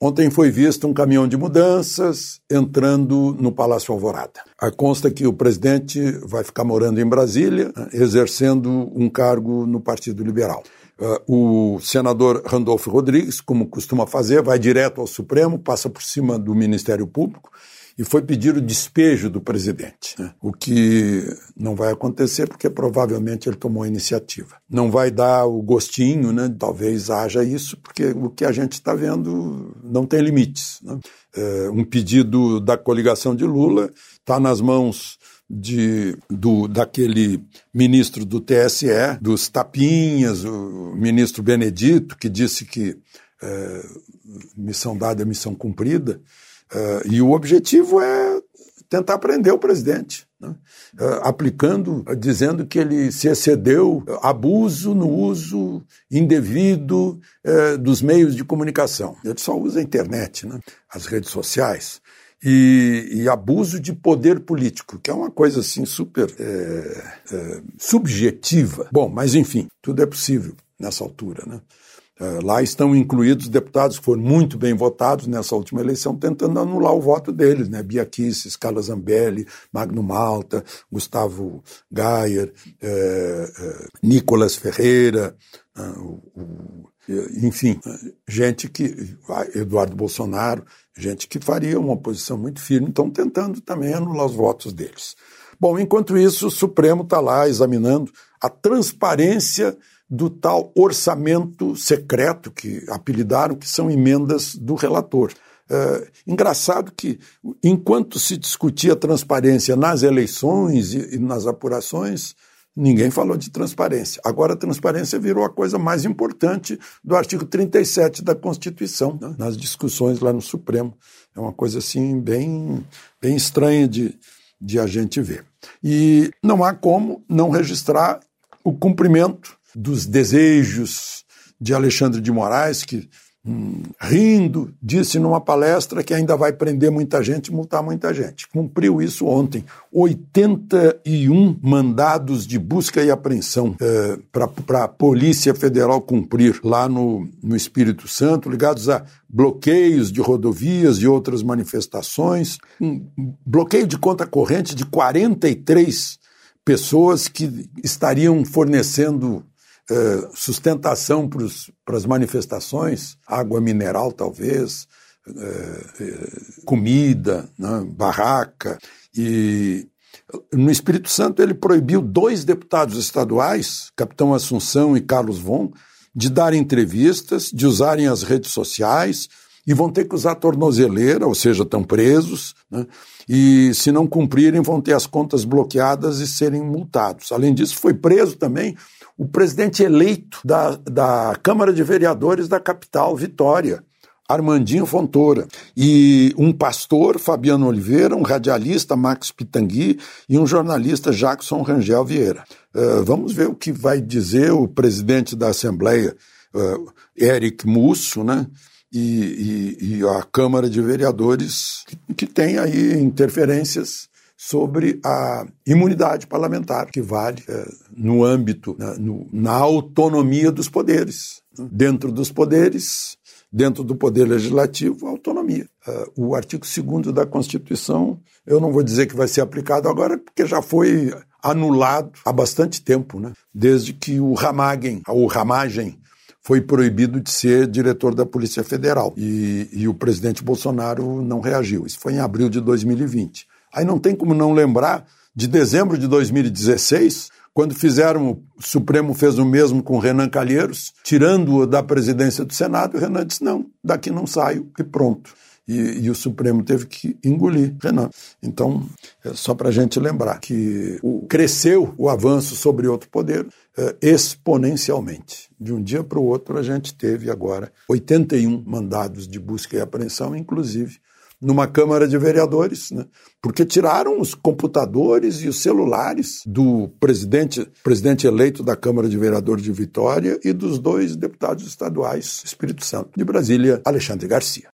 Ontem foi visto um caminhão de mudanças entrando no Palácio Alvorada. A consta que o presidente vai ficar morando em Brasília, exercendo um cargo no Partido Liberal. Uh, o senador Randolfo Rodrigues, como costuma fazer, vai direto ao Supremo, passa por cima do Ministério Público e foi pedir o despejo do presidente, né? o que não vai acontecer porque provavelmente ele tomou a iniciativa. Não vai dar o gostinho, né? talvez haja isso, porque o que a gente está vendo não tem limites. Né? É, um pedido da coligação de Lula está nas mãos de, do, daquele ministro do TSE, dos tapinhas, o ministro Benedito, que disse que é, missão dada é missão cumprida. Uh, e o objetivo é tentar prender o presidente, né? uh, aplicando, uh, dizendo que ele se excedeu, abuso no uso indevido dos meios de comunicação. Ele só usa a internet, né? as redes sociais. E, e, abuso de poder político, que é uma coisa assim super é, é, subjetiva. Bom, mas enfim, tudo é possível nessa altura, né? É, lá estão incluídos deputados que foram muito bem votados nessa última eleição, tentando anular o voto deles, né? Bia Kicis, Carla Zambelli, Magno Malta, Gustavo Gayer, é, é, Nicolas Ferreira, é, o, o, enfim, gente que. Eduardo Bolsonaro, gente que faria uma oposição muito firme, estão tentando também anular os votos deles. Bom, enquanto isso, o Supremo está lá examinando a transparência do tal orçamento secreto que apelidaram, que são emendas do relator. É, engraçado que, enquanto se discutia transparência nas eleições e, e nas apurações, ninguém falou de transparência. Agora, a transparência virou a coisa mais importante do artigo 37 da Constituição, né? nas discussões lá no Supremo. É uma coisa assim bem, bem estranha de, de a gente ver. E não há como não registrar o cumprimento dos desejos de Alexandre de Moraes, que, hum, rindo, disse numa palestra que ainda vai prender muita gente multar muita gente. Cumpriu isso ontem. 81 mandados de busca e apreensão é, para a Polícia Federal cumprir lá no, no Espírito Santo, ligados a bloqueios de rodovias e outras manifestações. Um bloqueio de conta corrente de 43 pessoas que estariam fornecendo é, sustentação para as manifestações, água mineral talvez, é, é, comida, né, barraca. E no Espírito Santo ele proibiu dois deputados estaduais, Capitão Assunção e Carlos Von, de dar entrevistas, de usarem as redes sociais e vão ter que usar tornozeleira, ou seja, estão presos, né? e se não cumprirem vão ter as contas bloqueadas e serem multados. Além disso, foi preso também o presidente eleito da, da Câmara de Vereadores da capital, Vitória, Armandinho Fontoura, e um pastor, Fabiano Oliveira, um radialista, Max Pitangui, e um jornalista, Jackson Rangel Vieira. Uh, vamos ver o que vai dizer o presidente da Assembleia, uh, Eric Musso, né? E, e, e, a Câmara de Vereadores, que, tem aí interferências sobre a imunidade parlamentar, que vale é, no âmbito, na, no, na autonomia dos poderes. Dentro dos poderes, dentro do poder legislativo, autonomia. Uh, o artigo 2 da Constituição, eu não vou dizer que vai ser aplicado agora, porque já foi anulado há bastante tempo, né? desde que o Ramagen, o Ramagem, foi proibido de ser diretor da Polícia Federal. E, e o presidente Bolsonaro não reagiu. Isso foi em abril de 2020. Aí não tem como não lembrar de dezembro de 2016, quando fizeram, o Supremo fez o mesmo com Renan Calheiros, tirando-o da presidência do Senado, o Renan disse: não, daqui não saio e pronto. E, e, o Supremo teve que engolir Renan. Então, é só para a gente lembrar que o, cresceu o avanço sobre outro poder é, exponencialmente. De um dia para o outro, a gente teve agora 81 mandados de busca e apreensão, inclusive numa Câmara de Vereadores, né? porque tiraram os computadores e os celulares do presidente, presidente eleito da Câmara de Vereadores de Vitória e dos dois deputados estaduais Espírito Santo de Brasília, Alexandre Garcia.